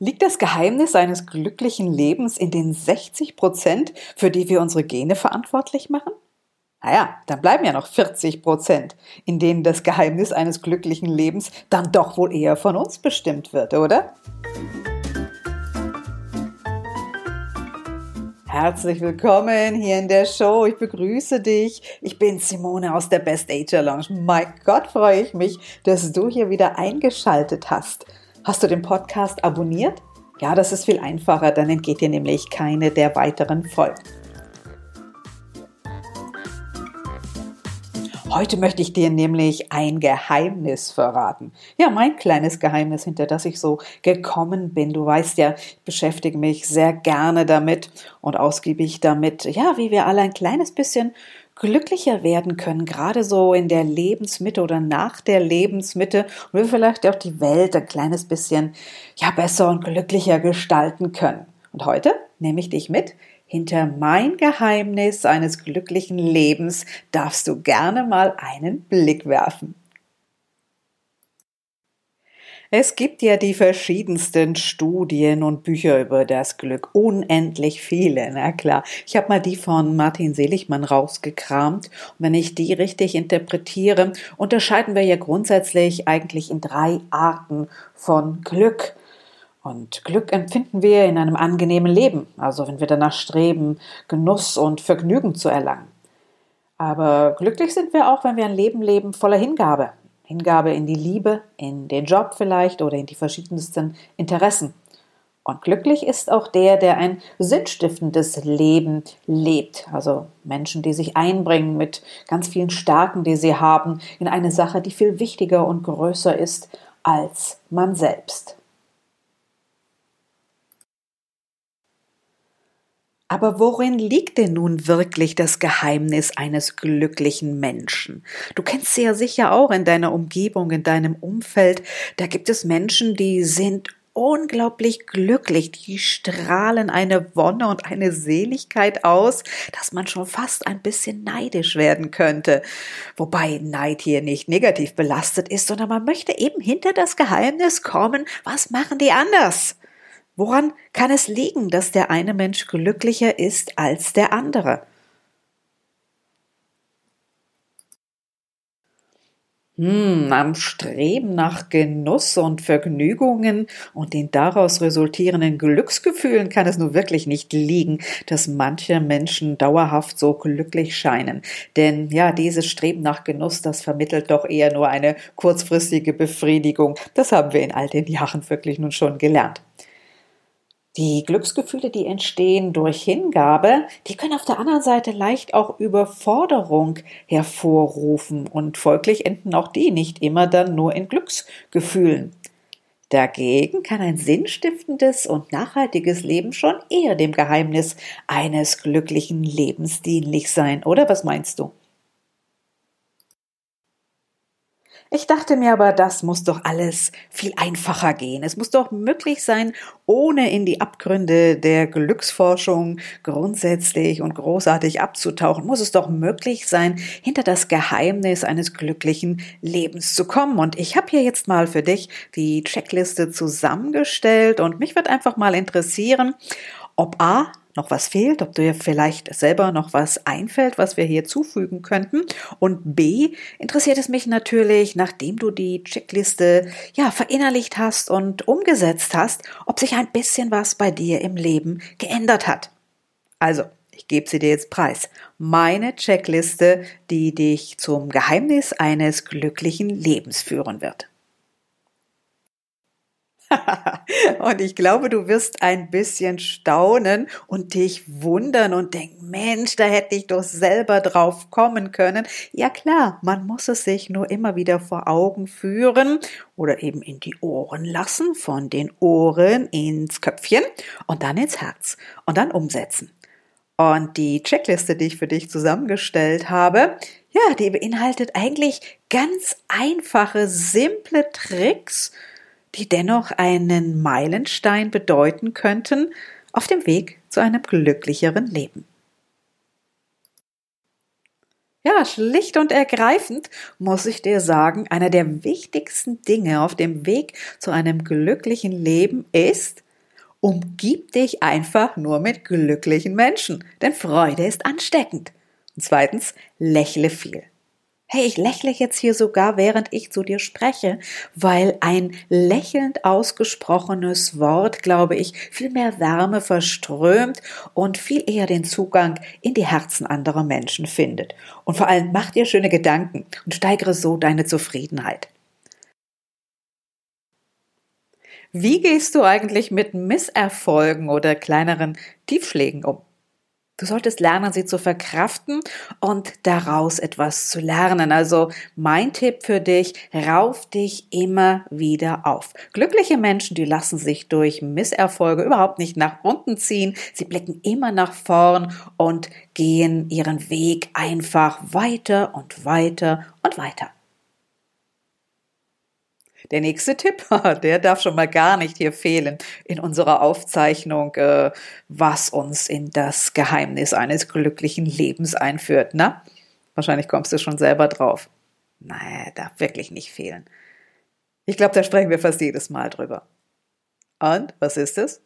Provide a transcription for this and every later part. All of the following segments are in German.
Liegt das Geheimnis eines glücklichen Lebens in den 60 Prozent, für die wir unsere Gene verantwortlich machen? Naja, dann bleiben ja noch 40 Prozent, in denen das Geheimnis eines glücklichen Lebens dann doch wohl eher von uns bestimmt wird, oder? Herzlich willkommen hier in der Show. Ich begrüße dich. Ich bin Simone aus der Best Age Lounge. Mein Gott, freue ich mich, dass du hier wieder eingeschaltet hast. Hast du den Podcast abonniert? Ja, das ist viel einfacher, dann entgeht dir nämlich keine der weiteren Folgen. Heute möchte ich dir nämlich ein Geheimnis verraten. Ja, mein kleines Geheimnis, hinter das ich so gekommen bin. Du weißt ja, ich beschäftige mich sehr gerne damit und ausgiebig damit, ja, wie wir alle ein kleines bisschen glücklicher werden können, gerade so in der Lebensmitte oder nach der Lebensmitte und wir vielleicht auch die Welt ein kleines bisschen ja besser und glücklicher gestalten können. Und heute nehme ich dich mit. Hinter mein Geheimnis eines glücklichen Lebens darfst du gerne mal einen Blick werfen. Es gibt ja die verschiedensten Studien und Bücher über das Glück, unendlich viele, na klar. Ich habe mal die von Martin Seligmann rausgekramt und wenn ich die richtig interpretiere, unterscheiden wir ja grundsätzlich eigentlich in drei Arten von Glück. Und Glück empfinden wir in einem angenehmen Leben, also wenn wir danach streben, Genuss und Vergnügen zu erlangen. Aber glücklich sind wir auch, wenn wir ein Leben leben voller Hingabe, Hingabe in die Liebe, in den Job vielleicht oder in die verschiedensten Interessen. Und glücklich ist auch der, der ein sinnstiftendes Leben lebt. Also Menschen, die sich einbringen mit ganz vielen Stärken, die sie haben, in eine Sache, die viel wichtiger und größer ist als man selbst. Aber worin liegt denn nun wirklich das Geheimnis eines glücklichen Menschen? Du kennst sie ja sicher auch in deiner Umgebung, in deinem Umfeld. Da gibt es Menschen, die sind unglaublich glücklich, die strahlen eine Wonne und eine Seligkeit aus, dass man schon fast ein bisschen neidisch werden könnte. Wobei Neid hier nicht negativ belastet ist, sondern man möchte eben hinter das Geheimnis kommen, was machen die anders? Woran kann es liegen, dass der eine Mensch glücklicher ist als der andere? Hm, am Streben nach Genuss und Vergnügungen und den daraus resultierenden Glücksgefühlen kann es nun wirklich nicht liegen, dass manche Menschen dauerhaft so glücklich scheinen. Denn ja, dieses Streben nach Genuss, das vermittelt doch eher nur eine kurzfristige Befriedigung. Das haben wir in all den Jahren wirklich nun schon gelernt. Die Glücksgefühle, die entstehen durch Hingabe, die können auf der anderen Seite leicht auch Überforderung hervorrufen und folglich enden auch die nicht immer dann nur in Glücksgefühlen. Dagegen kann ein sinnstiftendes und nachhaltiges Leben schon eher dem Geheimnis eines glücklichen Lebens dienlich sein, oder was meinst du? Ich dachte mir aber, das muss doch alles viel einfacher gehen. Es muss doch möglich sein, ohne in die Abgründe der Glücksforschung grundsätzlich und großartig abzutauchen, muss es doch möglich sein, hinter das Geheimnis eines glücklichen Lebens zu kommen. Und ich habe hier jetzt mal für dich die Checkliste zusammengestellt und mich wird einfach mal interessieren, ob A, noch was fehlt, ob dir vielleicht selber noch was einfällt, was wir hier zufügen könnten. Und B, interessiert es mich natürlich, nachdem du die Checkliste ja verinnerlicht hast und umgesetzt hast, ob sich ein bisschen was bei dir im Leben geändert hat. Also, ich gebe sie dir jetzt preis. Meine Checkliste, die dich zum Geheimnis eines glücklichen Lebens führen wird. und ich glaube, du wirst ein bisschen staunen und dich wundern und denken, Mensch, da hätte ich doch selber drauf kommen können. Ja klar, man muss es sich nur immer wieder vor Augen führen oder eben in die Ohren lassen, von den Ohren ins Köpfchen und dann ins Herz und dann umsetzen. Und die Checkliste, die ich für dich zusammengestellt habe, ja, die beinhaltet eigentlich ganz einfache, simple Tricks, die dennoch einen Meilenstein bedeuten könnten auf dem Weg zu einem glücklicheren Leben. Ja, schlicht und ergreifend muss ich dir sagen, einer der wichtigsten Dinge auf dem Weg zu einem glücklichen Leben ist, umgib dich einfach nur mit glücklichen Menschen, denn Freude ist ansteckend. Und zweitens, lächle viel. Hey, ich lächle jetzt hier sogar, während ich zu dir spreche, weil ein lächelnd ausgesprochenes Wort, glaube ich, viel mehr Wärme verströmt und viel eher den Zugang in die Herzen anderer Menschen findet. Und vor allem mach dir schöne Gedanken und steigere so deine Zufriedenheit. Wie gehst du eigentlich mit Misserfolgen oder kleineren Tiefschlägen um? Du solltest lernen, sie zu verkraften und daraus etwas zu lernen. Also mein Tipp für dich, rauf dich immer wieder auf. Glückliche Menschen, die lassen sich durch Misserfolge überhaupt nicht nach unten ziehen. Sie blicken immer nach vorn und gehen ihren Weg einfach weiter und weiter und weiter. Der nächste Tipp, der darf schon mal gar nicht hier fehlen in unserer Aufzeichnung, äh, was uns in das Geheimnis eines glücklichen Lebens einführt. Na, wahrscheinlich kommst du schon selber drauf. Naja, darf wirklich nicht fehlen. Ich glaube, da sprechen wir fast jedes Mal drüber. Und was ist es?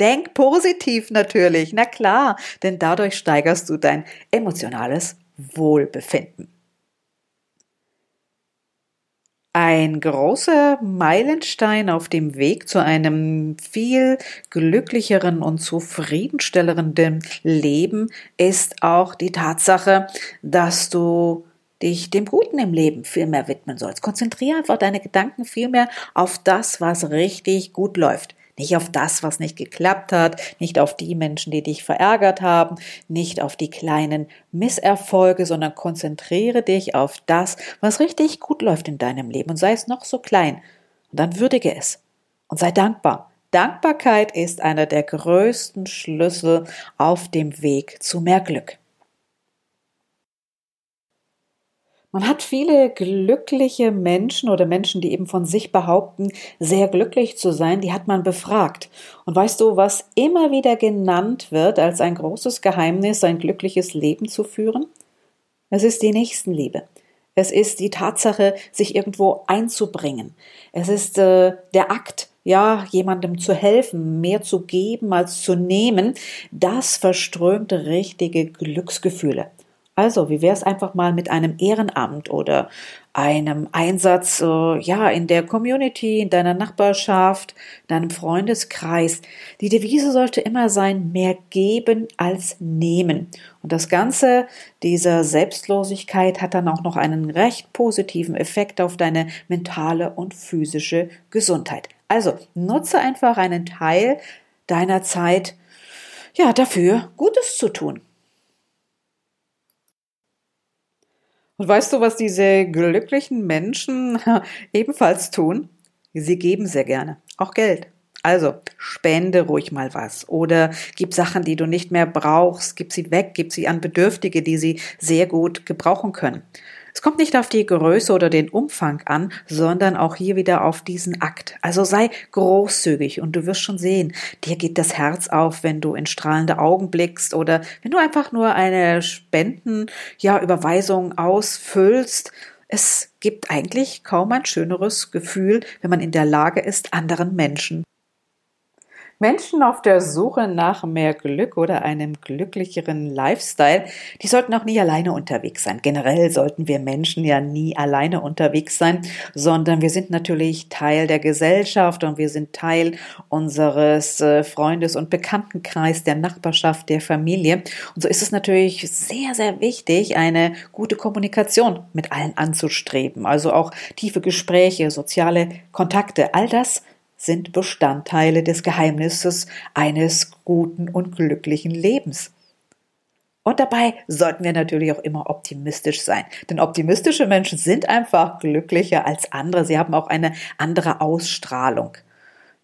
Denk positiv natürlich, na klar, denn dadurch steigerst du dein emotionales Wohlbefinden. Ein großer Meilenstein auf dem Weg zu einem viel glücklicheren und zufriedenstellenden Leben ist auch die Tatsache, dass du dich dem Guten im Leben viel mehr widmen sollst. Konzentriere einfach deine Gedanken viel mehr auf das, was richtig gut läuft. Nicht auf das, was nicht geklappt hat, nicht auf die Menschen, die dich verärgert haben, nicht auf die kleinen Misserfolge, sondern konzentriere dich auf das, was richtig gut läuft in deinem Leben und sei es noch so klein. Und dann würdige es und sei dankbar. Dankbarkeit ist einer der größten Schlüssel auf dem Weg zu mehr Glück. Man hat viele glückliche Menschen oder Menschen, die eben von sich behaupten, sehr glücklich zu sein, die hat man befragt. Und weißt du, was immer wieder genannt wird als ein großes Geheimnis, ein glückliches Leben zu führen? Es ist die Nächstenliebe. Es ist die Tatsache, sich irgendwo einzubringen. Es ist äh, der Akt, ja, jemandem zu helfen, mehr zu geben als zu nehmen. Das verströmt richtige Glücksgefühle. Also, wie wäre es einfach mal mit einem Ehrenamt oder einem Einsatz äh, ja in der Community, in deiner Nachbarschaft, in deinem Freundeskreis. Die Devise sollte immer sein, mehr geben als nehmen. Und das Ganze dieser Selbstlosigkeit hat dann auch noch einen recht positiven Effekt auf deine mentale und physische Gesundheit. Also nutze einfach einen Teil deiner Zeit ja dafür Gutes zu tun. Und weißt du, was diese glücklichen Menschen ebenfalls tun? Sie geben sehr gerne, auch Geld. Also spende ruhig mal was oder gib Sachen, die du nicht mehr brauchst, gib sie weg, gib sie an Bedürftige, die sie sehr gut gebrauchen können. Es kommt nicht auf die Größe oder den Umfang an, sondern auch hier wieder auf diesen Akt. Also sei großzügig und du wirst schon sehen, dir geht das Herz auf, wenn du in strahlende Augen blickst oder wenn du einfach nur eine Spenden, ja, Überweisung ausfüllst. Es gibt eigentlich kaum ein schöneres Gefühl, wenn man in der Lage ist, anderen Menschen Menschen auf der Suche nach mehr Glück oder einem glücklicheren Lifestyle, die sollten auch nie alleine unterwegs sein. Generell sollten wir Menschen ja nie alleine unterwegs sein, sondern wir sind natürlich Teil der Gesellschaft und wir sind Teil unseres äh, Freundes- und Bekanntenkreis, der Nachbarschaft, der Familie. Und so ist es natürlich sehr, sehr wichtig, eine gute Kommunikation mit allen anzustreben. Also auch tiefe Gespräche, soziale Kontakte, all das sind Bestandteile des Geheimnisses eines guten und glücklichen Lebens. Und dabei sollten wir natürlich auch immer optimistisch sein. Denn optimistische Menschen sind einfach glücklicher als andere. Sie haben auch eine andere Ausstrahlung.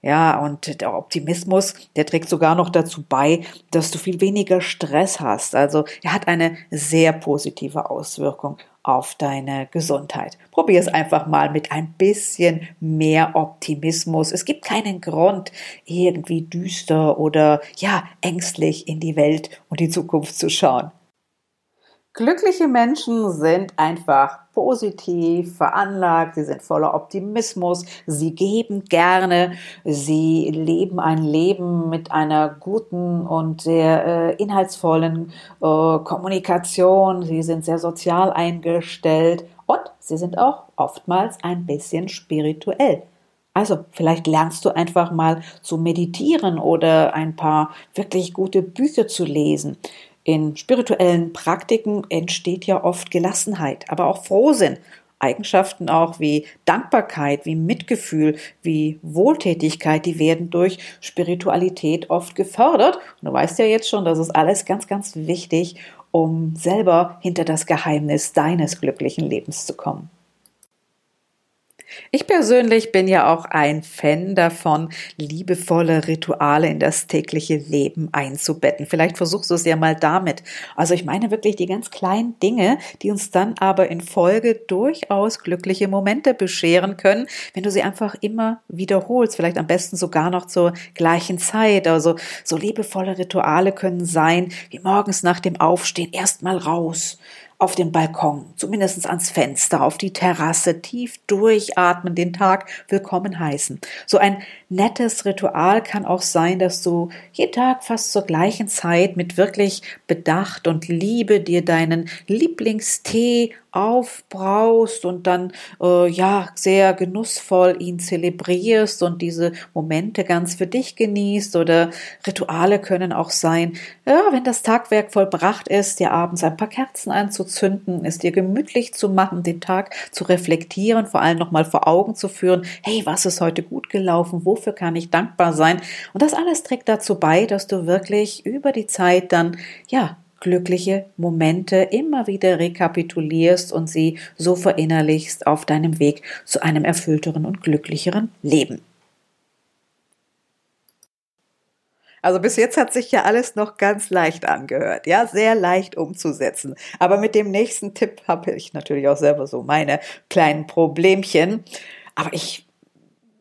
Ja, und der Optimismus, der trägt sogar noch dazu bei, dass du viel weniger Stress hast. Also er hat eine sehr positive Auswirkung auf deine Gesundheit. Probier es einfach mal mit ein bisschen mehr Optimismus. Es gibt keinen Grund, irgendwie düster oder ja, ängstlich in die Welt und die Zukunft zu schauen. Glückliche Menschen sind einfach positiv veranlagt, sie sind voller Optimismus, sie geben gerne, sie leben ein Leben mit einer guten und sehr äh, inhaltsvollen äh, Kommunikation, sie sind sehr sozial eingestellt und sie sind auch oftmals ein bisschen spirituell. Also vielleicht lernst du einfach mal zu meditieren oder ein paar wirklich gute Bücher zu lesen. In spirituellen Praktiken entsteht ja oft Gelassenheit, aber auch Frohsinn. Eigenschaften auch wie Dankbarkeit, wie Mitgefühl, wie Wohltätigkeit, die werden durch Spiritualität oft gefördert. Und du weißt ja jetzt schon, das ist alles ganz, ganz wichtig, um selber hinter das Geheimnis deines glücklichen Lebens zu kommen. Ich persönlich bin ja auch ein Fan davon, liebevolle Rituale in das tägliche Leben einzubetten. Vielleicht versuchst du es ja mal damit. Also ich meine wirklich die ganz kleinen Dinge, die uns dann aber in Folge durchaus glückliche Momente bescheren können, wenn du sie einfach immer wiederholst. Vielleicht am besten sogar noch zur gleichen Zeit. Also so liebevolle Rituale können sein, wie morgens nach dem Aufstehen erstmal raus auf den Balkon, zumindest ans Fenster, auf die Terrasse, tief durchatmen, den Tag willkommen heißen. So ein nettes Ritual kann auch sein, dass du jeden Tag fast zur gleichen Zeit mit wirklich Bedacht und Liebe dir deinen Lieblingstee aufbraust und dann äh, ja sehr genussvoll ihn zelebrierst und diese Momente ganz für dich genießt oder Rituale können auch sein, ja, wenn das Tagwerk vollbracht ist, dir abends ein paar Kerzen anzuzünden, es dir gemütlich zu machen, den Tag zu reflektieren, vor allem nochmal vor Augen zu führen, hey, was ist heute gut gelaufen, wofür kann ich dankbar sein? Und das alles trägt dazu bei, dass du wirklich über die Zeit dann ja glückliche Momente immer wieder rekapitulierst und sie so verinnerlichst auf deinem Weg zu einem erfüllteren und glücklicheren Leben. Also bis jetzt hat sich ja alles noch ganz leicht angehört, ja, sehr leicht umzusetzen. Aber mit dem nächsten Tipp habe ich natürlich auch selber so meine kleinen Problemchen. Aber ich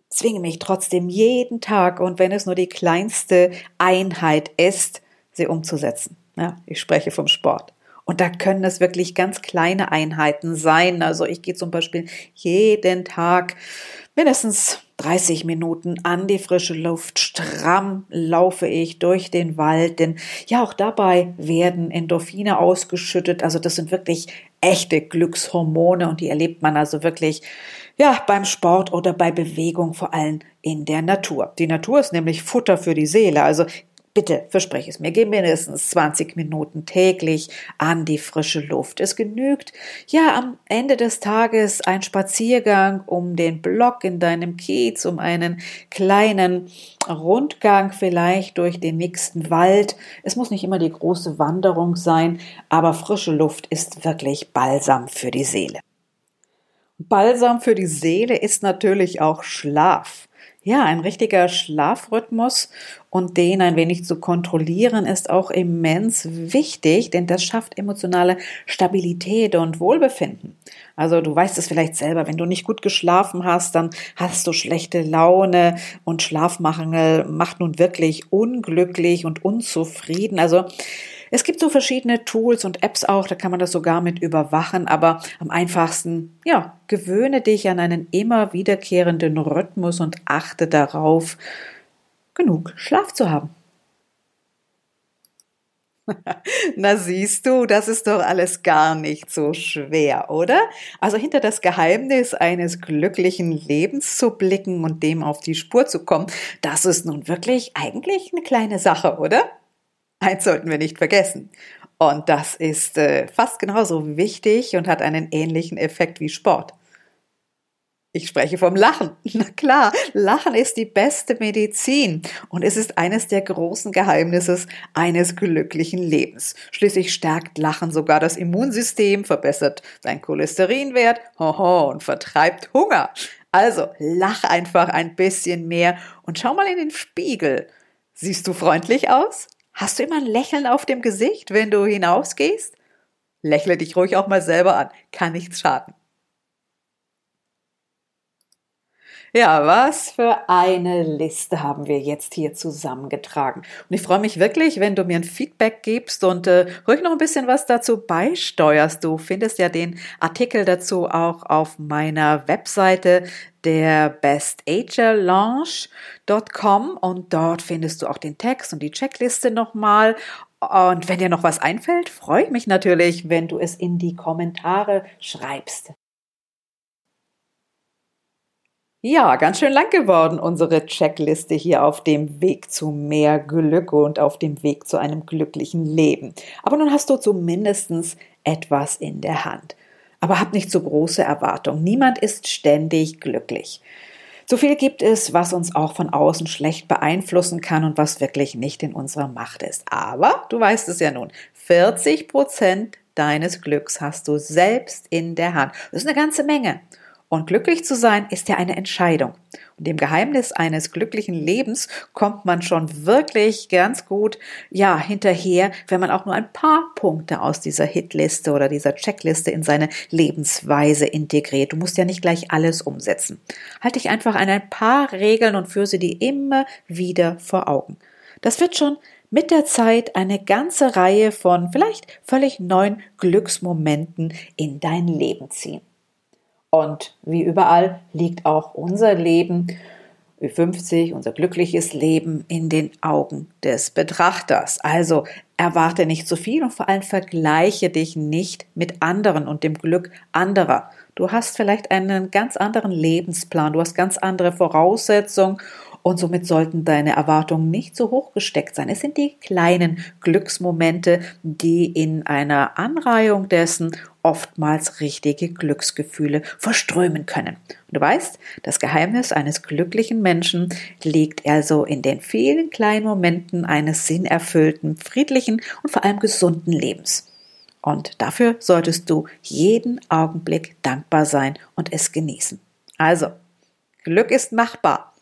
zwinge mich trotzdem jeden Tag und wenn es nur die kleinste Einheit ist, sie umzusetzen. Ja, ich spreche vom Sport. Und da können es wirklich ganz kleine Einheiten sein. Also ich gehe zum Beispiel jeden Tag mindestens 30 Minuten an die frische Luft. Stramm laufe ich durch den Wald, denn ja, auch dabei werden Endorphine ausgeschüttet. Also das sind wirklich echte Glückshormone und die erlebt man also wirklich ja, beim Sport oder bei Bewegung, vor allem in der Natur. Die Natur ist nämlich Futter für die Seele. Also Bitte verspreche es mir, geh mindestens 20 Minuten täglich an die frische Luft. Es genügt, ja, am Ende des Tages ein Spaziergang um den Block in deinem Kiez, um einen kleinen Rundgang vielleicht durch den nächsten Wald. Es muss nicht immer die große Wanderung sein, aber frische Luft ist wirklich Balsam für die Seele. Balsam für die Seele ist natürlich auch Schlaf. Ja, ein richtiger Schlafrhythmus und den ein wenig zu kontrollieren ist auch immens wichtig, denn das schafft emotionale Stabilität und Wohlbefinden. Also du weißt es vielleicht selber, wenn du nicht gut geschlafen hast, dann hast du schlechte Laune und Schlafmangel macht nun wirklich unglücklich und unzufrieden. Also es gibt so verschiedene Tools und Apps auch, da kann man das sogar mit überwachen, aber am einfachsten, ja, gewöhne dich an einen immer wiederkehrenden Rhythmus und achte darauf, genug Schlaf zu haben. Na siehst du, das ist doch alles gar nicht so schwer, oder? Also hinter das Geheimnis eines glücklichen Lebens zu blicken und dem auf die Spur zu kommen, das ist nun wirklich eigentlich eine kleine Sache, oder? Eins sollten wir nicht vergessen. Und das ist äh, fast genauso wichtig und hat einen ähnlichen Effekt wie Sport. Ich spreche vom Lachen. Na klar, Lachen ist die beste Medizin und es ist eines der großen Geheimnisse eines glücklichen Lebens. Schließlich stärkt Lachen sogar das Immunsystem, verbessert seinen Cholesterinwert hoho, und vertreibt Hunger. Also lach einfach ein bisschen mehr und schau mal in den Spiegel. Siehst du freundlich aus? Hast du immer ein Lächeln auf dem Gesicht, wenn du hinausgehst? Lächle dich ruhig auch mal selber an, kann nichts schaden. Ja, was für eine Liste haben wir jetzt hier zusammengetragen. Und ich freue mich wirklich, wenn du mir ein Feedback gibst und äh, ruhig noch ein bisschen was dazu beisteuerst. Du findest ja den Artikel dazu auch auf meiner Webseite der bestagerlaunch.com und dort findest du auch den Text und die Checkliste nochmal. Und wenn dir noch was einfällt, freue ich mich natürlich, wenn du es in die Kommentare schreibst. Ja, ganz schön lang geworden, unsere Checkliste hier auf dem Weg zu mehr Glück und auf dem Weg zu einem glücklichen Leben. Aber nun hast du zumindest etwas in der Hand. Aber hab nicht so große Erwartungen. Niemand ist ständig glücklich. So viel gibt es, was uns auch von außen schlecht beeinflussen kann und was wirklich nicht in unserer Macht ist. Aber du weißt es ja nun, 40 Prozent deines Glücks hast du selbst in der Hand. Das ist eine ganze Menge. Und glücklich zu sein ist ja eine Entscheidung. Und dem Geheimnis eines glücklichen Lebens kommt man schon wirklich ganz gut, ja, hinterher, wenn man auch nur ein paar Punkte aus dieser Hitliste oder dieser Checkliste in seine Lebensweise integriert. Du musst ja nicht gleich alles umsetzen. Halte dich einfach an ein paar Regeln und führe sie dir immer wieder vor Augen. Das wird schon mit der Zeit eine ganze Reihe von vielleicht völlig neuen Glücksmomenten in dein Leben ziehen. Und wie überall liegt auch unser Leben, wie 50, unser glückliches Leben in den Augen des Betrachters. Also erwarte nicht zu viel und vor allem vergleiche dich nicht mit anderen und dem Glück anderer. Du hast vielleicht einen ganz anderen Lebensplan, du hast ganz andere Voraussetzungen und somit sollten deine Erwartungen nicht so hoch gesteckt sein. Es sind die kleinen Glücksmomente, die in einer Anreihung dessen oftmals richtige Glücksgefühle verströmen können. Und du weißt, das Geheimnis eines glücklichen Menschen liegt also in den vielen kleinen Momenten eines sinnerfüllten, friedlichen und vor allem gesunden Lebens. Und dafür solltest du jeden Augenblick dankbar sein und es genießen. Also, Glück ist machbar.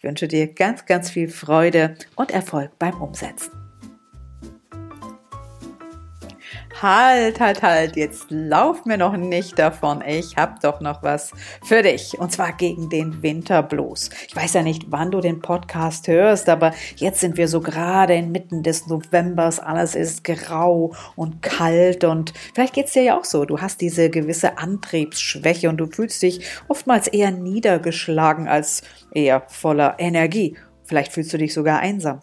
Ich wünsche dir ganz, ganz viel Freude und Erfolg beim Umsetzen. Halt, halt, halt, jetzt lauf mir noch nicht davon. Ich hab doch noch was für dich. Und zwar gegen den Winterblues. Ich weiß ja nicht, wann du den Podcast hörst, aber jetzt sind wir so gerade inmitten des Novembers. Alles ist grau und kalt und vielleicht geht's dir ja auch so. Du hast diese gewisse Antriebsschwäche und du fühlst dich oftmals eher niedergeschlagen als eher voller Energie. Vielleicht fühlst du dich sogar einsam.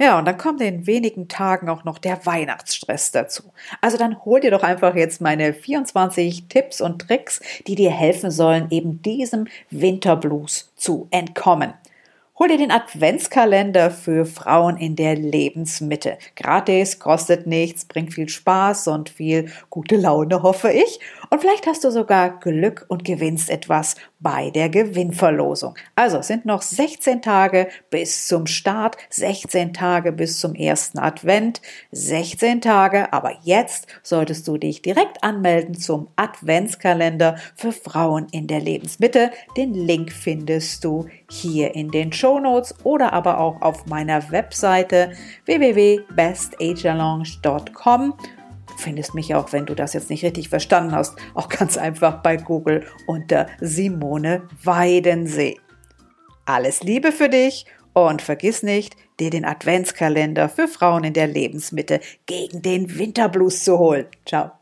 Ja, und dann kommt in wenigen Tagen auch noch der Weihnachtsstress dazu. Also dann hol dir doch einfach jetzt meine 24 Tipps und Tricks, die dir helfen sollen, eben diesem Winterblues zu entkommen. Hol dir den Adventskalender für Frauen in der Lebensmitte. Gratis, kostet nichts, bringt viel Spaß und viel gute Laune, hoffe ich. Und vielleicht hast du sogar Glück und gewinnst etwas bei der Gewinnverlosung. Also es sind noch 16 Tage bis zum Start, 16 Tage bis zum ersten Advent, 16 Tage, aber jetzt solltest du dich direkt anmelden zum Adventskalender für Frauen in der Lebensmitte. Den Link findest du hier in den Show Notes oder aber auch auf meiner Webseite www.bestagealonge.com findest mich auch, wenn du das jetzt nicht richtig verstanden hast, auch ganz einfach bei Google unter Simone Weidensee. Alles Liebe für dich und vergiss nicht, dir den Adventskalender für Frauen in der Lebensmitte gegen den Winterblues zu holen. Ciao.